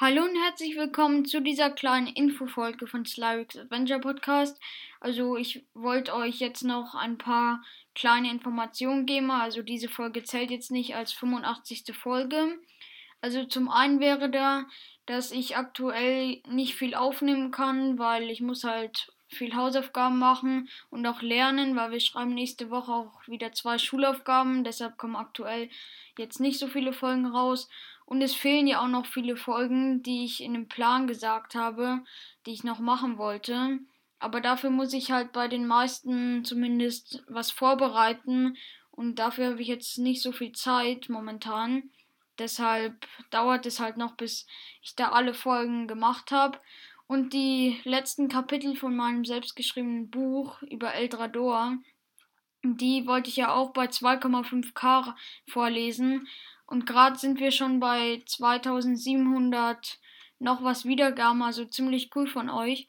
Hallo und herzlich willkommen zu dieser kleinen Infofolge von Slyrix Adventure Podcast. Also ich wollte euch jetzt noch ein paar kleine Informationen geben. Also diese Folge zählt jetzt nicht als 85. Folge. Also zum einen wäre da, dass ich aktuell nicht viel aufnehmen kann, weil ich muss halt viel Hausaufgaben machen und auch lernen, weil wir schreiben nächste Woche auch wieder zwei Schulaufgaben. Deshalb kommen aktuell jetzt nicht so viele Folgen raus. Und es fehlen ja auch noch viele Folgen, die ich in dem Plan gesagt habe, die ich noch machen wollte. Aber dafür muss ich halt bei den meisten zumindest was vorbereiten. Und dafür habe ich jetzt nicht so viel Zeit momentan. Deshalb dauert es halt noch, bis ich da alle Folgen gemacht habe. Und die letzten Kapitel von meinem selbstgeschriebenen Buch über Eldrador, die wollte ich ja auch bei 2,5k vorlesen. Und gerade sind wir schon bei 2700 noch was Wiedergaben, also ziemlich cool von euch.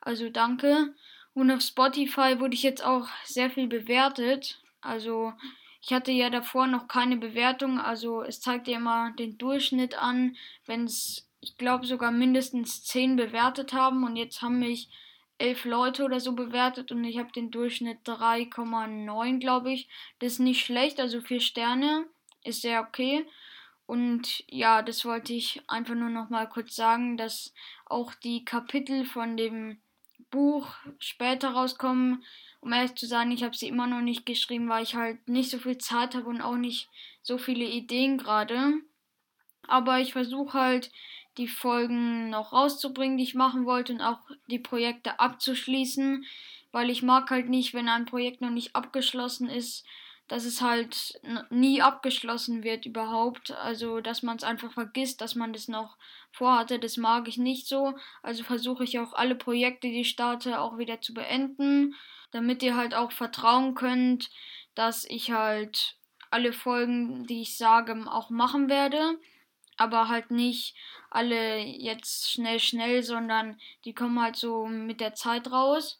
Also danke. Und auf Spotify wurde ich jetzt auch sehr viel bewertet. Also ich hatte ja davor noch keine Bewertung, also es zeigt ja immer den Durchschnitt an, wenn es, ich glaube, sogar mindestens 10 bewertet haben und jetzt haben mich elf Leute oder so bewertet und ich habe den Durchschnitt 3,9, glaube ich. Das ist nicht schlecht, also 4 Sterne ist sehr okay. Und ja, das wollte ich einfach nur noch mal kurz sagen, dass auch die Kapitel von dem Buch später rauskommen. Um ehrlich zu sein, ich habe sie immer noch nicht geschrieben, weil ich halt nicht so viel Zeit habe und auch nicht so viele Ideen gerade. Aber ich versuche halt die Folgen noch rauszubringen, die ich machen wollte und auch die Projekte abzuschließen, weil ich mag halt nicht, wenn ein Projekt noch nicht abgeschlossen ist, dass es halt nie abgeschlossen wird überhaupt. Also, dass man es einfach vergisst, dass man das noch vorhatte, das mag ich nicht so. Also versuche ich auch alle Projekte, die ich starte, auch wieder zu beenden, damit ihr halt auch vertrauen könnt, dass ich halt alle Folgen, die ich sage, auch machen werde. Aber halt nicht alle jetzt schnell, schnell, sondern die kommen halt so mit der Zeit raus.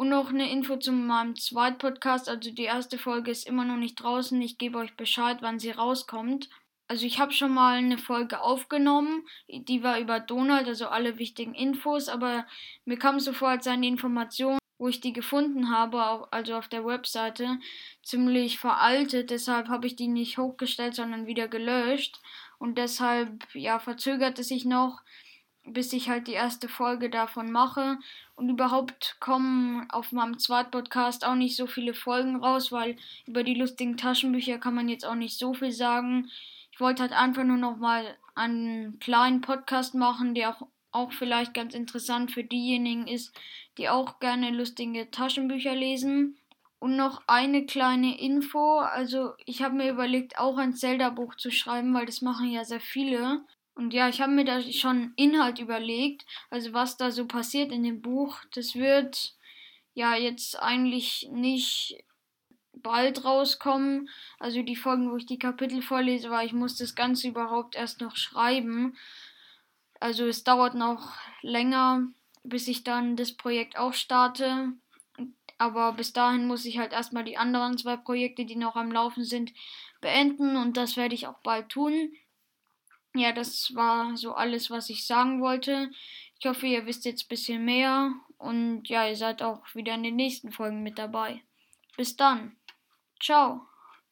Und noch eine Info zu meinem zweiten Podcast. Also die erste Folge ist immer noch nicht draußen. Ich gebe euch Bescheid, wann sie rauskommt. Also ich habe schon mal eine Folge aufgenommen, die war über Donald, also alle wichtigen Infos, aber mir kam so vor, als seine Informationen, wo ich die gefunden habe, also auf der Webseite, ziemlich veraltet. Deshalb habe ich die nicht hochgestellt, sondern wieder gelöscht. Und deshalb, ja, verzögert es sich noch bis ich halt die erste Folge davon mache. Und überhaupt kommen auf meinem zweiten Podcast auch nicht so viele Folgen raus, weil über die lustigen Taschenbücher kann man jetzt auch nicht so viel sagen. Ich wollte halt einfach nur noch mal einen kleinen Podcast machen, der auch, auch vielleicht ganz interessant für diejenigen ist, die auch gerne lustige Taschenbücher lesen. Und noch eine kleine Info. Also ich habe mir überlegt, auch ein Zelda-Buch zu schreiben, weil das machen ja sehr viele. Und ja, ich habe mir da schon Inhalt überlegt, also was da so passiert in dem Buch. Das wird ja jetzt eigentlich nicht bald rauskommen. Also die Folgen, wo ich die Kapitel vorlese, weil ich muss das Ganze überhaupt erst noch schreiben. Also es dauert noch länger, bis ich dann das Projekt auch starte. Aber bis dahin muss ich halt erstmal die anderen zwei Projekte, die noch am Laufen sind, beenden und das werde ich auch bald tun. Ja, das war so alles, was ich sagen wollte. Ich hoffe, ihr wisst jetzt ein bisschen mehr und ja, ihr seid auch wieder in den nächsten Folgen mit dabei. Bis dann. Ciao.